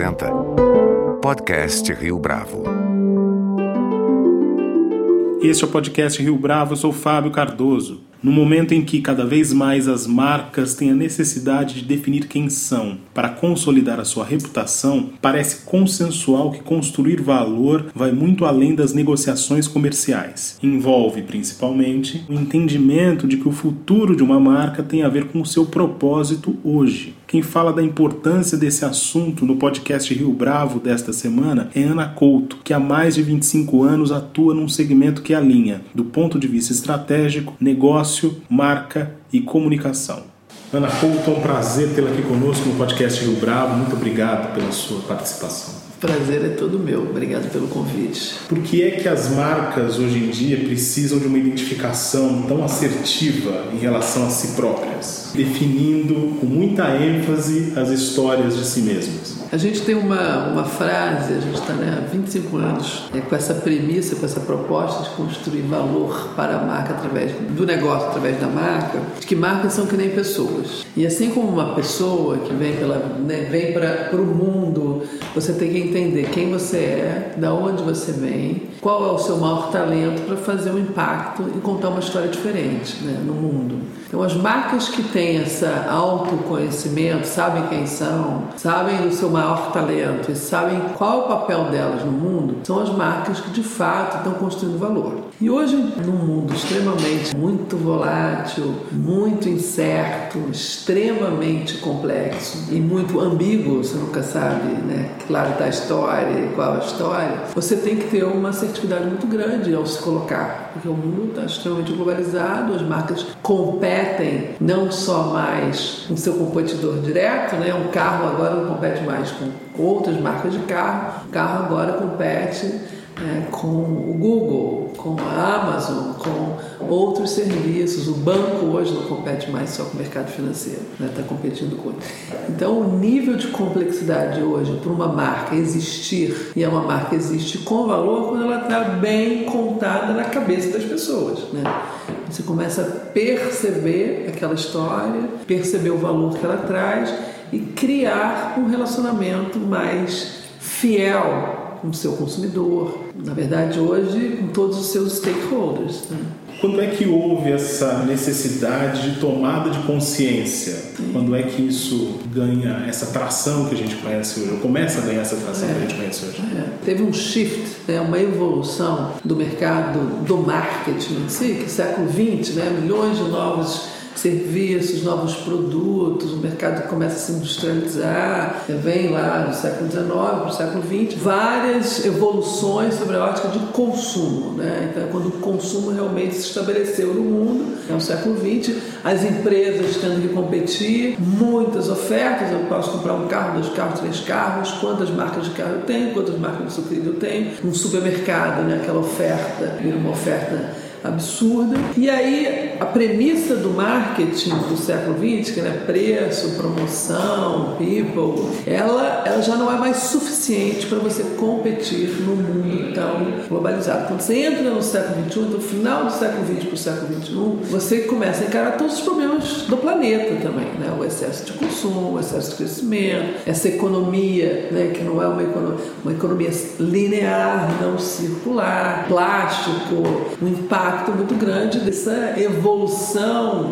apresenta Podcast Rio Bravo. Este é o podcast Rio Bravo, eu sou Fábio Cardoso. No momento em que cada vez mais as marcas têm a necessidade de definir quem são para consolidar a sua reputação, parece consensual que construir valor vai muito além das negociações comerciais. Envolve principalmente o entendimento de que o futuro de uma marca tem a ver com o seu propósito hoje. Quem fala da importância desse assunto no podcast Rio Bravo desta semana é Ana Couto, que há mais de 25 anos atua num segmento que alinha, do ponto de vista estratégico, negócio, marca e comunicação. Ana Couto, é um prazer tê-la aqui conosco no podcast Rio Bravo. Muito obrigado pela sua participação. Prazer é todo meu. Obrigado pelo convite. Por que é que as marcas hoje em dia precisam de uma identificação tão assertiva em relação a si próprias, definindo com muita ênfase as histórias de si mesmas? A gente tem uma, uma frase, a gente está né, há 25 anos é, com essa premissa, com essa proposta de construir valor para a marca através do negócio, através da marca, de que marcas são que nem pessoas. E assim como uma pessoa que vem, pela, né, vem para o mundo, você tem que entender quem você é, da onde você vem, qual é o seu maior talento para fazer um impacto e contar uma história diferente né, no mundo. Então, as marcas que têm esse autoconhecimento, sabem quem são, sabem o seu maior talento e sabem qual é o papel delas no mundo, são as marcas que de fato estão construindo valor. E hoje, num mundo extremamente muito volátil, muito incerto, extremamente complexo e muito ambíguo, você nunca sabe, né? Claro, está a história qual a história, você tem que ter uma assertividade muito grande ao se colocar, porque o mundo está extremamente globalizado, as marcas competem não só mais com seu competidor direto, né? Um carro agora não compete mais com outras marcas de carro, o carro agora compete é, com o Google, com a Amazon, com outros serviços. O banco hoje não compete mais só com o mercado financeiro, está né? Tá competindo com. Então, o nível de complexidade hoje para uma marca existir, e é uma marca existe com valor quando ela está bem contada na cabeça das pessoas. Né? Você começa a perceber aquela história, perceber o valor que ela traz e criar um relacionamento mais fiel com o seu consumidor, na verdade hoje com todos os seus stakeholders. Né? Quando é que houve essa necessidade de tomada de consciência? Sim. Quando é que isso ganha essa tração que a gente conhece hoje? Ou começa a ganhar essa tração é. que a gente conhece hoje? É. Teve um shift, né, uma evolução do mercado do marketing em si, que século XX, né, milhões de novos serviços, novos produtos, o mercado começa a se industrializar, vem lá do século XIX para o século XX, várias evoluções sobre a ótica de consumo. Né? Então, quando o consumo realmente se estabeleceu no mundo, é o século XX, as empresas tendo que competir, muitas ofertas, eu posso comprar um carro, dois carros, três carros, quantas marcas de carro eu tenho, quantas marcas de sucrilho eu tenho, um supermercado, né? aquela oferta, uma oferta absurda. E aí a premissa do marketing do século XX, que é preço, promoção, people, ela, ela já não é mais suficiente para você competir no mundo tão globalizado. Quando você entra no século XXI, do final do século XX para o século XXI, você começa a encarar todos os problemas do planeta também, né? O excesso de consumo, o excesso de crescimento, essa economia, né? Que não é uma economia, uma economia linear, não circular, plástico, impacto impacto muito grande dessa evolução,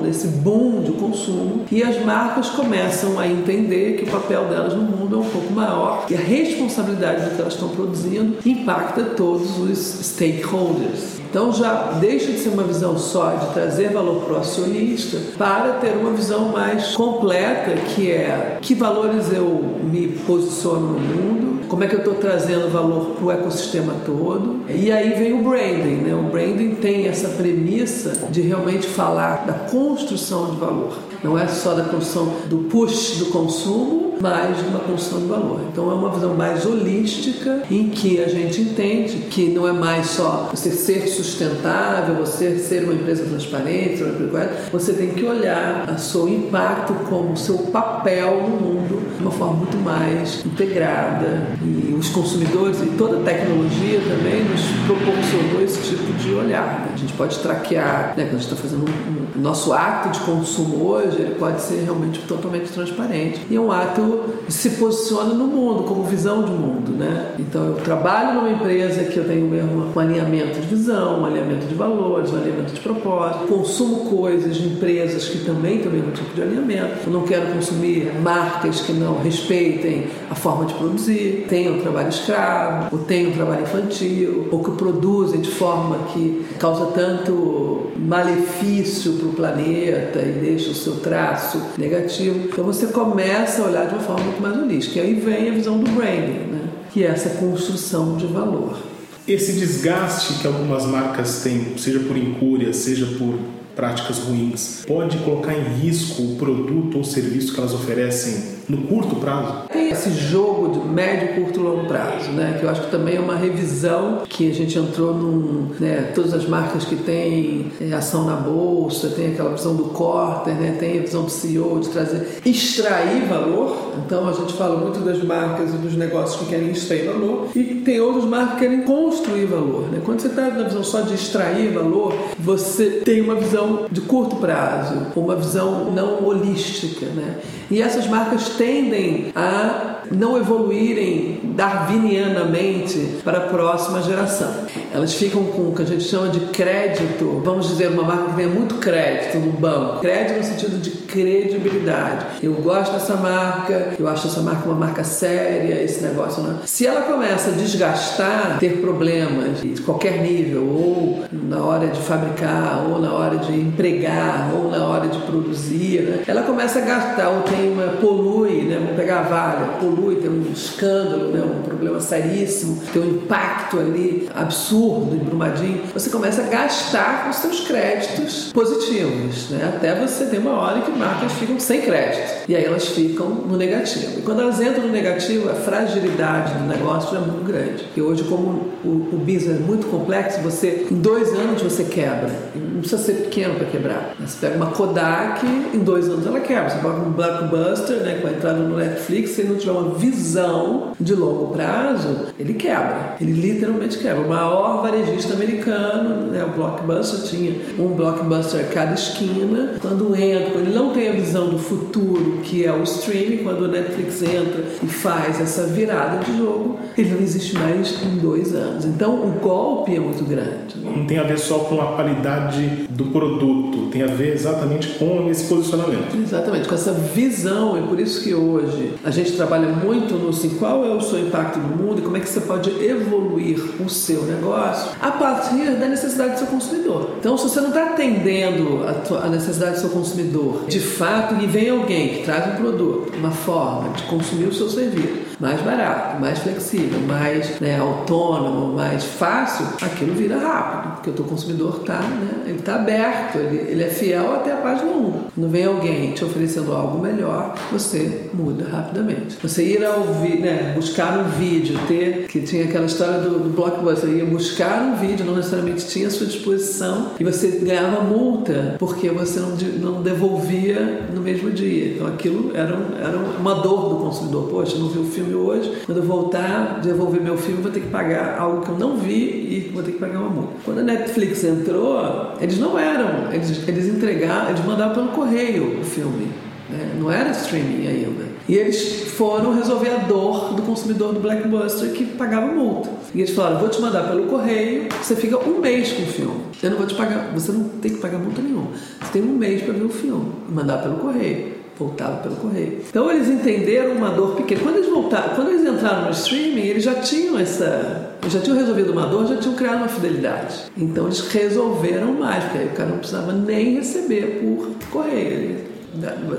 desse boom de consumo. E as marcas começam a entender que o papel delas no mundo é um pouco maior e a responsabilidade do que elas estão produzindo impacta todos os stakeholders. Então já deixa de ser uma visão só de trazer valor para o acionista para ter uma visão mais completa que é que valores eu me posiciono no mundo, como é que eu estou trazendo valor para o ecossistema todo. E aí vem o branding, né? O branding tem essa premissa de realmente falar da construção de valor. Não é só da construção do push do consumo, de uma construção de valor. Então é uma visão mais holística em que a gente entende que não é mais só você ser sustentável, você ser uma empresa transparente, você tem que olhar o seu impacto como seu papel no mundo de uma forma muito mais integrada e os consumidores e toda a tecnologia também nos proporcionou esse tipo de olhar. A gente pode traquear, né? quando a gente está fazendo um, Nosso ato de consumo hoje ele pode ser realmente totalmente transparente e é um ato que se posiciona no mundo como visão de mundo, né? Então eu trabalho numa empresa que eu tenho mesmo um alinhamento de visão, um alinhamento de valores, um alinhamento de propósito, consumo coisas de empresas que também têm o mesmo tipo de alinhamento. Eu não quero consumir marcas que não respeitem a forma de produzir, tenham trabalho escravo, ou tenham trabalho infantil, ou que produzem de forma que causa tanto malefício para o planeta e deixa o seu traço negativo. Então você começa a olhar de uma forma muito mais holística. E aí vem a visão do branding, né? que é essa construção de valor. Esse desgaste que algumas marcas têm, seja por incúria, seja por práticas ruins, pode colocar em risco o produto ou serviço que elas oferecem no curto prazo? Esse jogo de médio, curto e longo prazo, né? Que eu acho que também é uma revisão que a gente entrou num. Né, todas as marcas que têm é, ação na bolsa, tem aquela visão do corter, né? Tem a visão do CEO de trazer, extrair valor. Então a gente fala muito das marcas e dos negócios que querem extrair valor. E tem outras marcas que querem construir valor. Né? Quando você está na visão só de extrair valor, você tem uma visão de curto prazo, uma visão não holística, né? E essas marcas tendem a não evoluírem darwinianamente para a próxima geração. Elas ficam com o que a gente chama de crédito, vamos dizer, uma marca que tenha muito crédito no banco. Crédito no sentido de credibilidade. Eu gosto dessa marca, eu acho essa marca uma marca séria, esse negócio não. Se ela começa a desgastar, ter problemas de qualquer nível, ou na hora de fabricar, ou na hora de empregar, ou na hora de produzir, né? ela começa a gastar, ou tem uma polui, né? vamos pegar a Vale, polui, tem um escândalo, né? um problema seríssimo, tem um impacto ali absurdo em Brumadinho, você começa a gastar com seus créditos positivos, né? até você ter uma hora que marcas ficam sem crédito. E aí elas ficam no negativo. E quando elas entram no negativo, a fragilidade do negócio é muito grande. E hoje, como o, o business é muito complexo, você em dois anos você quebra. Não precisa ser pequeno para quebrar. Você pega uma Kodak, em dois anos ela quebra. Você pega um blockbuster, né, com a entrada no Netflix, se não tiver uma visão de longo prazo, ele quebra. Ele literalmente quebra. O maior varejista americano, né, o Blockbuster, tinha um blockbuster a cada esquina. Quando entra, ele não tem a visão do futuro, que é o streaming, quando o Netflix entra e faz essa virada de jogo, ele não existe mais em dois anos. Então o golpe é muito grande. Não tem a ver só com a qualidade do produto, tem a ver exatamente com esse posicionamento. Exatamente, com essa visão, e por isso que hoje a gente trabalha muito no assim, qual é o seu impacto no mundo e como é que você pode evoluir o seu negócio a partir da necessidade do seu consumidor. Então, se você não está atendendo a, a necessidade do seu consumidor de fato e vem alguém que traz um produto, uma forma de consumir o seu serviço mais barato, mais flexível, mais né, autônomo, mais fácil, aquilo vira rápido, porque o teu consumidor está né, ele tá aberto, ele, ele é fiel até a página 1. Quando vem alguém te oferecendo algo melhor, você muda rapidamente. Você ir ao né, buscar um vídeo, ter que tinha aquela história do, do blockbuster, ia buscar um vídeo, não necessariamente tinha à sua disposição e você ganhava multa porque você não, não devolvia no mesmo dia. Então aquilo era, um, era uma dor do consumidor. Poxa, não vi o filme hoje, quando eu voltar, devolver meu filme, vou ter que pagar algo que eu não vi e vou ter que pagar uma multa. Quando a Netflix entrou, eles não eram, eles, eles entregaram, eles mandavam pelo correio o filme. Né? Não era streaming ainda. E eles foram resolver a dor do consumidor do Blackbuster que pagava multa. E eles falaram: vou te mandar pelo correio, você fica um mês com o filme. Eu não vou te pagar, você não tem que pagar multa nenhuma. Você tem um mês para ver o filme mandar pelo correio voltava pelo correio. Então eles entenderam uma dor pequena. Quando eles voltaram, quando eles entraram no streaming, eles já tinham essa, já tinham resolvido uma dor, já tinham criado uma fidelidade. Então eles resolveram mais, porque aí o cara não precisava nem receber por correio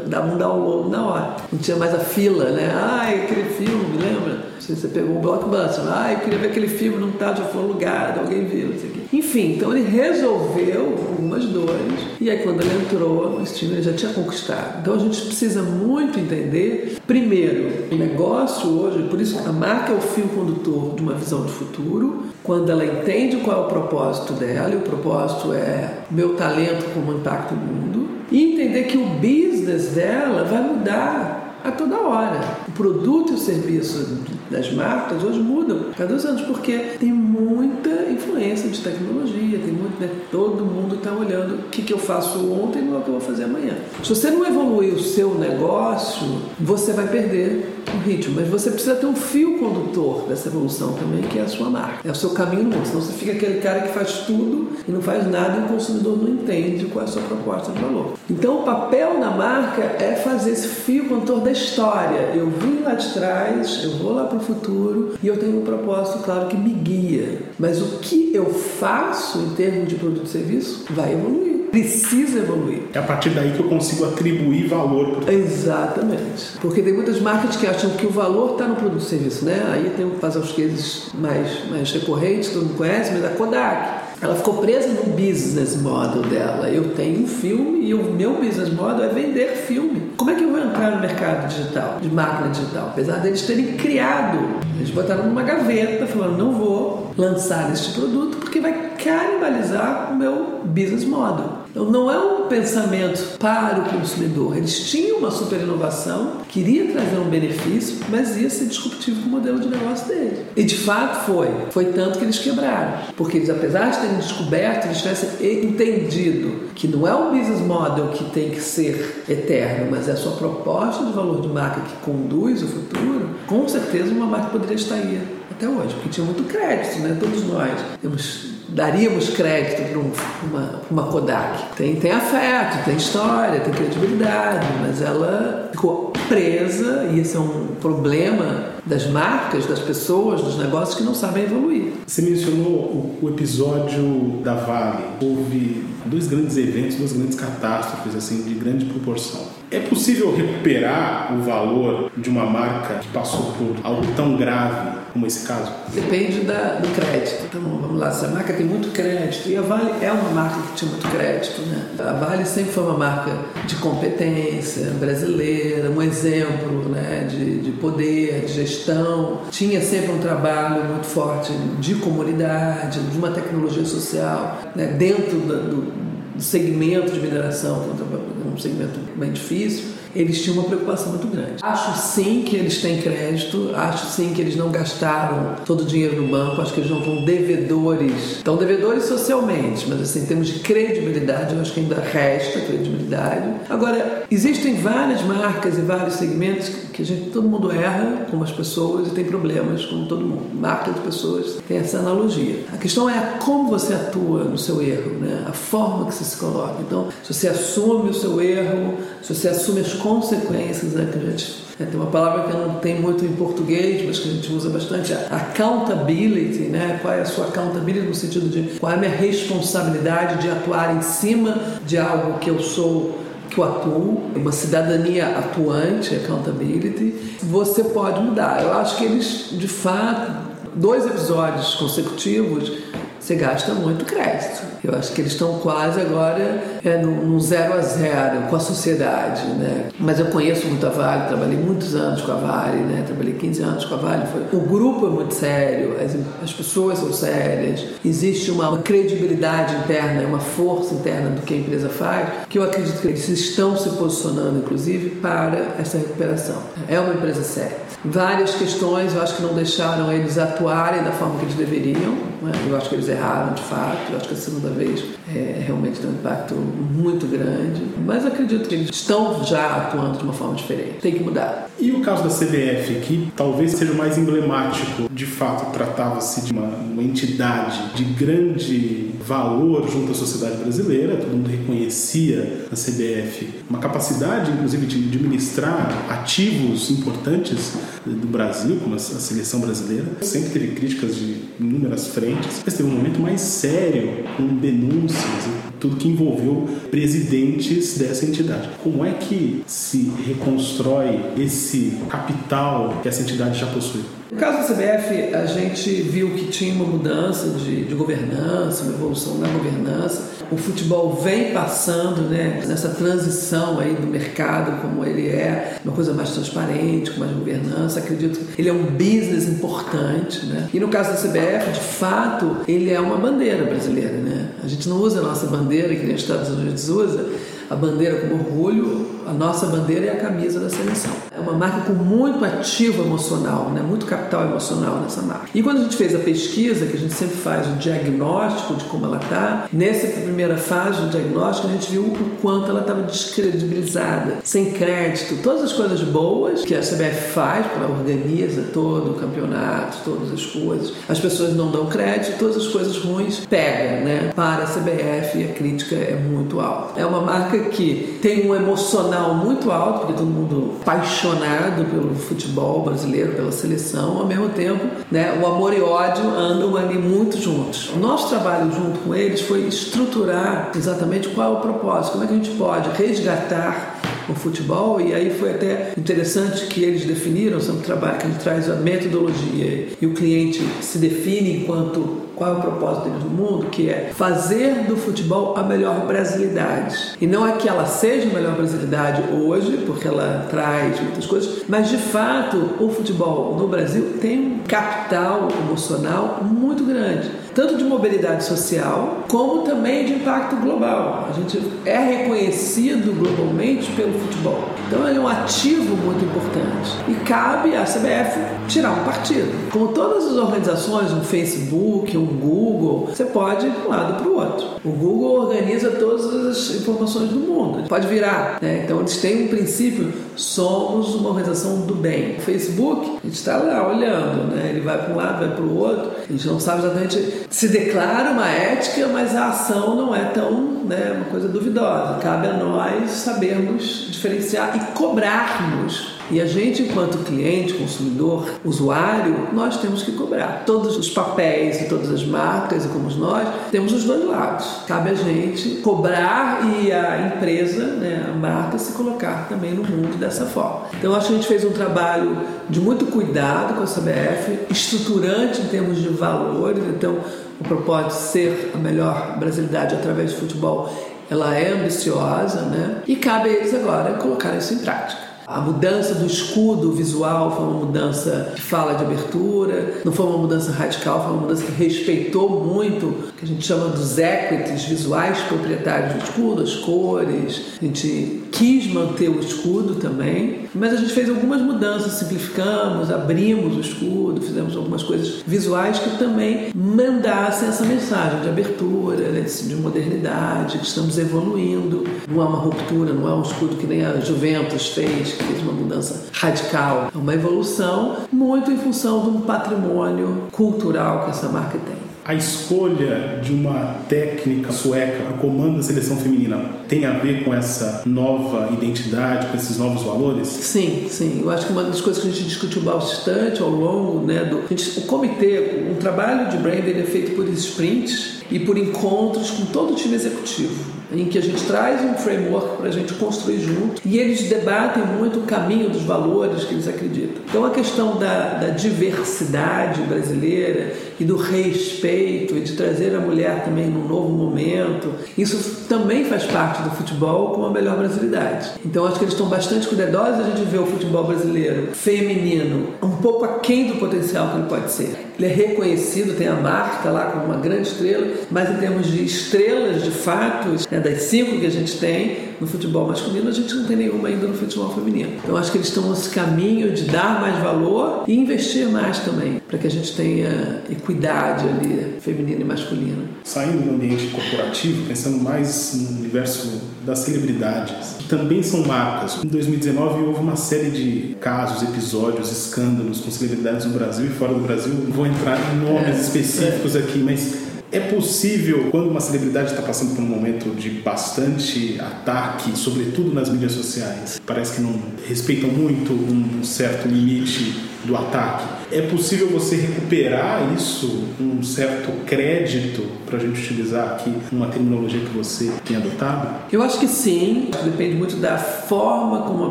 dava um download na hora. Não tinha mais a fila, né? Ai, aquele filme, lembra? Você pegou o blockbuster, ah, eu queria ver aquele filme, não tá, já foi alugado, alguém viu, não sei o quê. Enfim, então ele resolveu algumas dores e aí quando ele entrou no Steam ele já tinha conquistado. Então a gente precisa muito entender, primeiro, o negócio hoje, por isso a marca é o fio condutor de uma visão de futuro, quando ela entende qual é o propósito dela, e o propósito é meu talento como impacto no mundo, e entender que o business dela vai mudar a toda hora. O produto e o serviço das marcas hoje mudam cada dois anos, porque tem muita influência de tecnologia, tem muito, né? todo mundo está olhando o que, que eu faço ontem e o que eu vou fazer amanhã. Se você não evoluir o seu negócio, você vai perder o ritmo, mas você precisa ter um fio condutor dessa evolução também, que é a sua marca, é o seu caminho no mundo. Senão você fica aquele cara que faz tudo e não faz nada e o consumidor não entende qual é a sua proposta de valor. Então, o papel na marca é fazer esse fio condutor da história. Eu vim lá de trás, eu vou lá para o futuro e eu tenho um propósito, claro, que me guia. Mas o que eu faço em termos de produto e serviço vai evoluir precisa evoluir. É a partir daí que eu consigo atribuir valor. Por... Exatamente. Porque tem muitas marcas que acham que o valor está no produto e serviço, né? Aí tem que fazer os cases mais, mais recorrentes, todo mundo conhece, mas a Kodak. Ela ficou presa no business model dela. Eu tenho um filme e o meu business model é vender filme. Como é que eu vou entrar no mercado digital, de máquina digital? Apesar deles terem criado, eles botaram numa gaveta, falando: não vou lançar este produto porque vai canibalizar o meu business model. Então, não é um pensamento para o consumidor. Eles tinham uma super inovação, queria trazer um benefício, mas ia ser disruptivo com o modelo de negócio dele. E de fato foi. Foi tanto que eles quebraram. Porque eles, apesar de terem descoberto, eles tivessem entendido que não é o business model que tem que ser eterno, mas é a sua proposta de valor de marca que conduz o futuro, com certeza uma marca poderia estar aí até hoje, porque tinha muito crédito, né? Todos nós temos daríamos crédito para um, uma, uma Kodak. Tem, tem afeto, tem história, tem credibilidade, mas ela ficou presa e esse é um problema das marcas, das pessoas, dos negócios que não sabem evoluir. Você mencionou o, o episódio da Vale. Houve dois grandes eventos, duas grandes catástrofes assim de grande proporção. É possível recuperar o valor de uma marca que passou por algo tão grave como esse caso? Depende da, do crédito. Então, vamos lá, se a marca tem muito crédito, e a Vale é uma marca que tinha muito crédito, né? A Vale sempre foi uma marca de competência brasileira, um exemplo né, de, de poder, de gestão. Tinha sempre um trabalho muito forte de comunidade, de uma tecnologia social, né, dentro do, do segmento de mineração, que é um segmento bem difícil eles tinham uma preocupação muito grande. Acho sim que eles têm crédito, acho sim que eles não gastaram todo o dinheiro no banco, acho que eles não estão devedores. Estão devedores socialmente, mas assim, em termos de credibilidade, eu acho que ainda resta credibilidade. Agora, existem várias marcas e vários segmentos que a gente, todo mundo erra com as pessoas e tem problemas com todo mundo. Marca de pessoas tem essa analogia. A questão é como você atua no seu erro, né? a forma que você se coloca. Então, se você assume o seu erro, se você assume as consequências, né, que a gente é, tem uma palavra que não tem muito em português, mas que a gente usa bastante, a accountability, né? Qual é a sua accountability no sentido de qual é a minha responsabilidade de atuar em cima de algo que eu sou que eu atuo, uma cidadania atuante, accountability, você pode mudar. Eu acho que eles, de fato, dois episódios consecutivos você gasta muito crédito. Eu acho que eles estão quase agora é, no, zero a zero com a sociedade, né? Mas eu conheço muito a Vale, trabalhei muitos anos com a Vale, né? Trabalhei 15 anos com a Vale. Foi... O grupo é muito sério, as, as pessoas são sérias, existe uma, uma credibilidade interna, uma força interna do que a empresa faz, que eu acredito que eles estão se posicionando, inclusive, para essa recuperação. É uma empresa séria. Várias questões, eu acho que não deixaram eles atuarem da forma que eles deveriam. Né? Eu acho que eles erraram de fato. Eu acho que a segunda vez é, realmente tem um impacto muito grande. Mas acredito que eles estão já atuando de uma forma diferente. Tem que mudar. E o caso da CBF, que talvez seja o mais emblemático, de fato tratava-se de uma, uma entidade de grande valor junto à sociedade brasileira, todo mundo reconhecia na CBF uma capacidade, inclusive, de administrar ativos importantes do Brasil, como a seleção brasileira. Sempre teve críticas de inúmeras frentes, mas teve um momento mais sério, com denúncias e tudo que envolveu presidentes dessa entidade. Como é que se reconstrói esse capital que essa entidade já possui? No caso da CBF, a gente viu que tinha uma mudança de, de governança, uma evolução na governança. O futebol vem passando né, nessa transição aí do mercado, como ele é, uma coisa mais transparente, com mais governança. Acredito que ele é um business importante. Né? E no caso da CBF, de fato, ele é uma bandeira brasileira. Né? A gente não usa a nossa bandeira, que nem os Estados Unidos usa, a bandeira como orgulho, a nossa bandeira é a camisa da seleção. É uma marca com muito ativo emocional, né? muito capital emocional nessa marca. E quando a gente fez a pesquisa, que a gente sempre faz o diagnóstico de como ela está, nessa primeira fase do diagnóstico a gente viu o quanto ela estava descredibilizada, sem crédito, todas as coisas boas que a CBF faz, ela organiza todo o campeonato, todas as coisas, as pessoas não dão crédito, todas as coisas ruins pega, né? Para a CBF a crítica é muito alta. É uma marca que tem um emocional muito alto, porque todo mundo apaixonado pelo futebol brasileiro, pela seleção, ao mesmo tempo, né? O amor e ódio andam ali muito juntos. O nosso trabalho junto com eles foi estruturar exatamente qual é o propósito, como é que a gente pode resgatar o futebol e aí foi até interessante que eles definiram, são um trabalho que gente traz a metodologia e o cliente se define enquanto qual é o propósito deles no mundo, que é fazer do futebol a melhor brasilidade. E não é que ela seja a melhor brasilidade hoje, porque ela traz muitas coisas, mas de fato o futebol no Brasil tem um capital emocional muito grande tanto de mobilidade social como também de impacto global. A gente é reconhecido globalmente pelo futebol. Então ele é um ativo muito importante. E cabe à CBF tirar um partido. Como todas as organizações, um Facebook, um Google, você pode ir de um lado para o outro. O Google organiza todas as informações do mundo. Pode virar. Né? Então eles têm um princípio, somos uma organização do bem. O Facebook, a gente está lá olhando, né? ele vai para um lado, vai para o outro. A gente não sabe exatamente se declara uma ética, mas a ação não é tão, né, uma coisa duvidosa. Cabe a nós sabermos diferenciar e cobrarmos e a gente, enquanto cliente, consumidor, usuário, nós temos que cobrar. Todos os papéis e todas as marcas, e como nós, temos os dois lados. Cabe a gente cobrar e a empresa, né, a marca, se colocar também no mundo dessa forma. Então, acho que a gente fez um trabalho de muito cuidado com a CBF, estruturante em termos de valores. Então, o propósito de ser a melhor brasilidade através do futebol, ela é ambiciosa, né? E cabe a eles agora colocar isso em prática. A mudança do escudo visual foi uma mudança que fala de abertura, não foi uma mudança radical, foi uma mudança que respeitou muito, que a gente chama dos equities visuais proprietários do escudo, as cores. A gente quis manter o escudo também, mas a gente fez algumas mudanças, simplificamos, abrimos o escudo, fizemos algumas coisas visuais que também mandassem essa mensagem de abertura, né, de modernidade, que estamos evoluindo. Não é uma ruptura, não é um escudo que nem a Juventus fez, fez uma mudança radical. É uma evolução muito em função de um patrimônio cultural que essa marca tem a escolha de uma técnica sueca para o comando da seleção feminina tem a ver com essa nova identidade, com esses novos valores? Sim, sim. Eu acho que uma das coisas que a gente discutiu bastante ao longo, né, do gente, o comitê, um trabalho de branding é feito por sprints e por encontros com todo o time executivo em que a gente traz um framework para a gente construir junto e eles debatem muito o caminho dos valores que eles acreditam. Então a questão da, da diversidade brasileira e do respeito e de trazer a mulher também num novo momento, isso também faz parte do futebol com a melhor brasilidade. Então acho que eles estão bastante cuidadosos, a gente o futebol brasileiro feminino um pouco aquém do potencial que ele pode ser. Ele é reconhecido, tem a marca lá como uma grande estrela, mas em termos de estrelas de fato, né, das cinco que a gente tem no futebol masculino, a gente não tem nenhuma ainda no futebol feminino. Então acho que eles estão nesse caminho de dar mais valor e investir mais também, para que a gente tenha equidade ali, feminina e masculina. Saindo do ambiente corporativo, pensando mais no universo das celebridades, que também são marcas. Em 2019 houve uma série de casos, episódios, escândalos com celebridades no Brasil e fora do Brasil. Não vou entrar em nomes é, específicos é. aqui, mas é possível, quando uma celebridade está passando por um momento de bastante ataque, sobretudo nas mídias sociais, parece que não respeitam muito um certo limite do ataque, é possível você recuperar isso, um certo crédito, para a gente utilizar aqui uma terminologia que você tem adotado? Eu acho que sim, depende muito da forma como a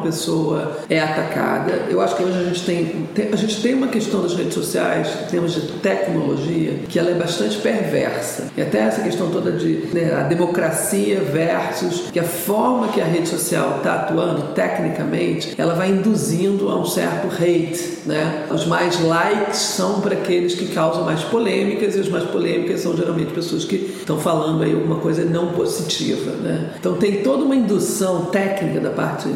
pessoa é atacada. Eu acho que hoje a gente tem, a gente tem uma questão das redes sociais, em termos de tecnologia, que ela é bastante perversa. E até essa questão toda de né, a democracia versus que a forma que a rede social está atuando tecnicamente, ela vai induzindo a um certo hate, né? Os mais likes são para aqueles que causam mais polêmicas e os mais polêmicas são geralmente pessoas que estão falando aí alguma coisa não positiva, né? Então tem toda uma indução técnica da parte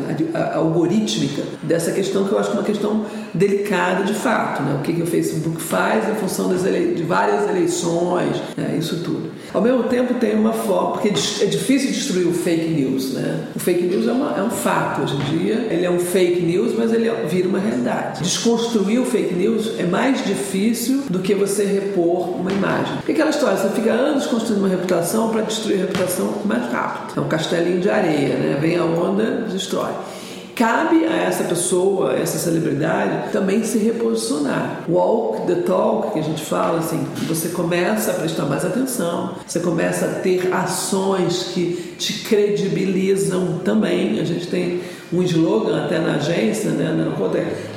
algorítmica dessa questão que eu acho que é uma questão delicada de fato, né? O que, que o Facebook faz em função de várias eleições, né? isso tudo. Ao mesmo tempo tem uma forma, porque é difícil destruir o fake news, né? O fake news é, uma, é um fato hoje em dia, ele é um fake news, mas ele vira uma realidade. Desconstruir o fake news é mais difícil do que você repor uma imagem. Porque aquela história, você fica anos construindo uma reputação para destruir a reputação mais rápido. É um castelinho de areia, né? Vem a onda, destrói. Cabe a essa pessoa, a essa celebridade, também se reposicionar. Walk the talk, que a gente fala assim, você começa a prestar mais atenção, você começa a ter ações que te credibilizam também. A gente tem um slogan até na agência, né?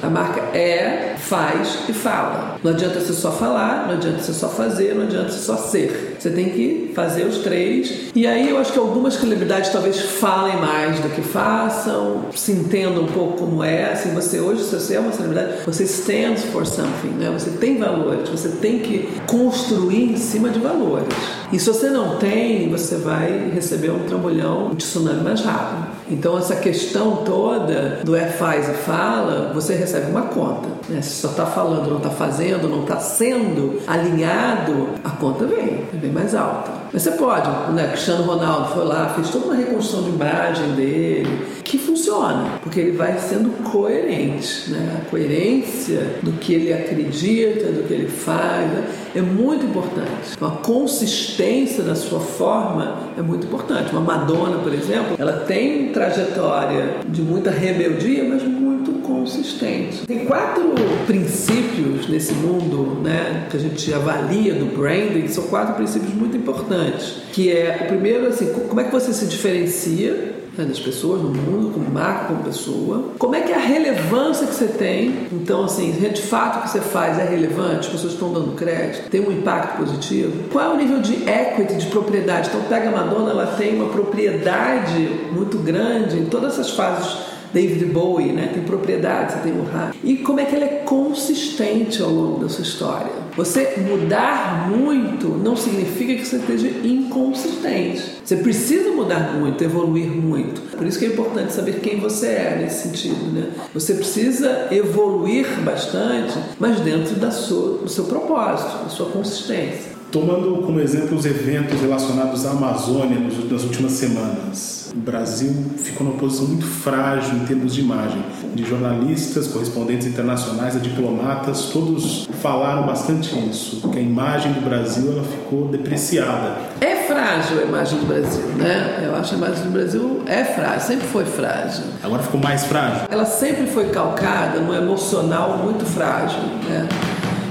A marca é, faz e fala. Não adianta você só falar, não adianta você só fazer, não adianta você só ser. Você tem que fazer os três. E aí eu acho que algumas celebridades talvez falem mais do que façam, se entendam um pouco como é. Assim, você hoje, se você é uma celebridade, você stands for something, né? Você tem valores, você tem que construir em cima de valores. E se você não tem, você vai receber um trambolhão, um tsunami mais rápido. Então essa questão toda do é faz e fala, você recebe uma conta. Né? Se só está falando, não está fazendo, não está sendo alinhado, a conta vem, é bem mais alta. Mas você pode, né? Cristiano Ronaldo foi lá, fez toda uma reconstrução de imagem dele, que funciona, porque ele vai sendo coerente. Né? A coerência do que ele acredita, do que ele faz, né? é muito importante. Então, a consistência da sua forma é muito importante. Uma Madonna, por exemplo, ela tem trajetória de muita rebeldia, mas consistente. Tem quatro princípios nesse mundo, né, que a gente avalia do branding, são quatro princípios muito importantes. Que é o primeiro, assim, como é que você se diferencia né, das pessoas no mundo, como marca, como pessoa. Como é que é a relevância que você tem? Então, assim, de fato o que você faz é relevante, as pessoas estão dando crédito, tem um impacto positivo. Qual é o nível de equity, de propriedade? Então, pega a Madonna, ela tem uma propriedade muito grande em todas essas fases David Bowie, né? Tem propriedade, você tem o rádio. E como é que ele é consistente ao longo da sua história. Você mudar muito não significa que você esteja inconsistente. Você precisa mudar muito, evoluir muito. Por isso que é importante saber quem você é nesse sentido, né? Você precisa evoluir bastante, mas dentro da sua, do seu propósito, da sua consistência. Tomando como exemplo os eventos relacionados à Amazônia nas últimas semanas, o Brasil ficou numa posição muito frágil em termos de imagem. De jornalistas, correspondentes internacionais, a diplomatas, todos falaram bastante isso, que a imagem do Brasil ela ficou depreciada. É frágil a imagem do Brasil, né? Eu acho que a imagem do Brasil é frágil, sempre foi frágil. Agora ficou mais frágil? Ela sempre foi calcada no emocional muito frágil, né?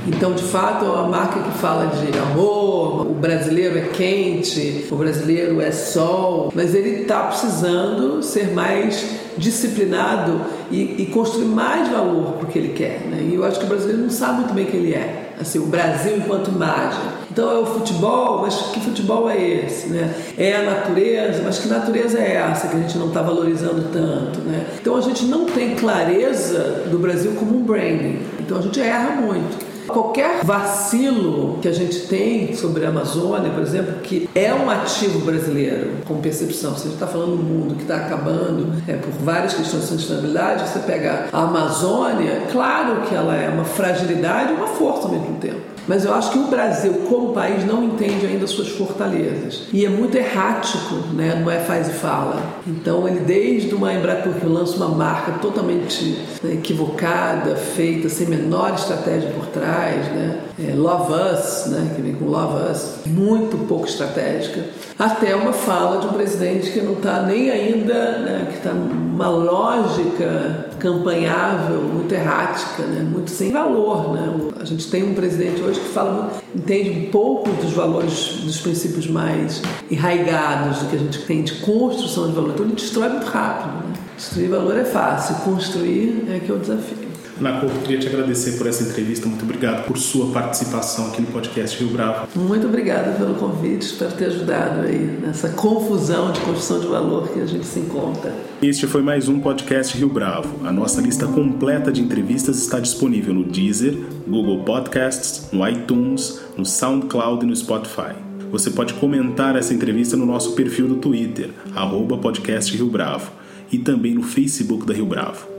Então, de fato, é uma marca que fala de amor, o brasileiro é quente, o brasileiro é sol, mas ele está precisando ser mais disciplinado e, e construir mais valor para o que ele quer. Né? E eu acho que o brasileiro não sabe muito bem o que ele é. Assim, o Brasil enquanto imagem. Então é o futebol, mas que futebol é esse? Né? É a natureza, mas que natureza é essa que a gente não está valorizando tanto? Né? Então a gente não tem clareza do Brasil como um branding. Então a gente erra muito. Qualquer vacilo que a gente tem sobre a Amazônia, por exemplo, que é um ativo brasileiro, com percepção, gente está falando do mundo que está acabando é, por várias questões de sustentabilidade, você pega a Amazônia, claro que ela é uma fragilidade e uma força ao mesmo tempo. Mas eu acho que o Brasil, como país, não entende ainda suas fortalezas. E é muito errático, né? não é faz e fala. Então, ele, desde uma Embratur que lança uma marca totalmente né, equivocada, feita sem menor estratégia por trás, né? É, Love Us, né? que vem com Love Us, muito pouco estratégica, até uma fala de um presidente que não está nem ainda, né? que está numa lógica campanhável, muito errática, né? muito sem valor. Né? A gente tem um presidente hoje que fala, entende um pouco dos valores, dos princípios mais enraigados do que a gente tem de construção de valor. Então ele destrói muito rápido. Né? Destruir valor é fácil, construir é que é o desafio. Ana Couto, queria te agradecer por essa entrevista. Muito obrigado por sua participação aqui no podcast Rio Bravo. Muito obrigada pelo convite. Espero ter ajudado aí nessa confusão de construção de valor que a gente se encontra. Este foi mais um podcast Rio Bravo. A nossa lista completa de entrevistas está disponível no Deezer, Google Podcasts, no iTunes, no SoundCloud e no Spotify. Você pode comentar essa entrevista no nosso perfil do Twitter, arroba podcast Rio Bravo, e também no Facebook da Rio Bravo.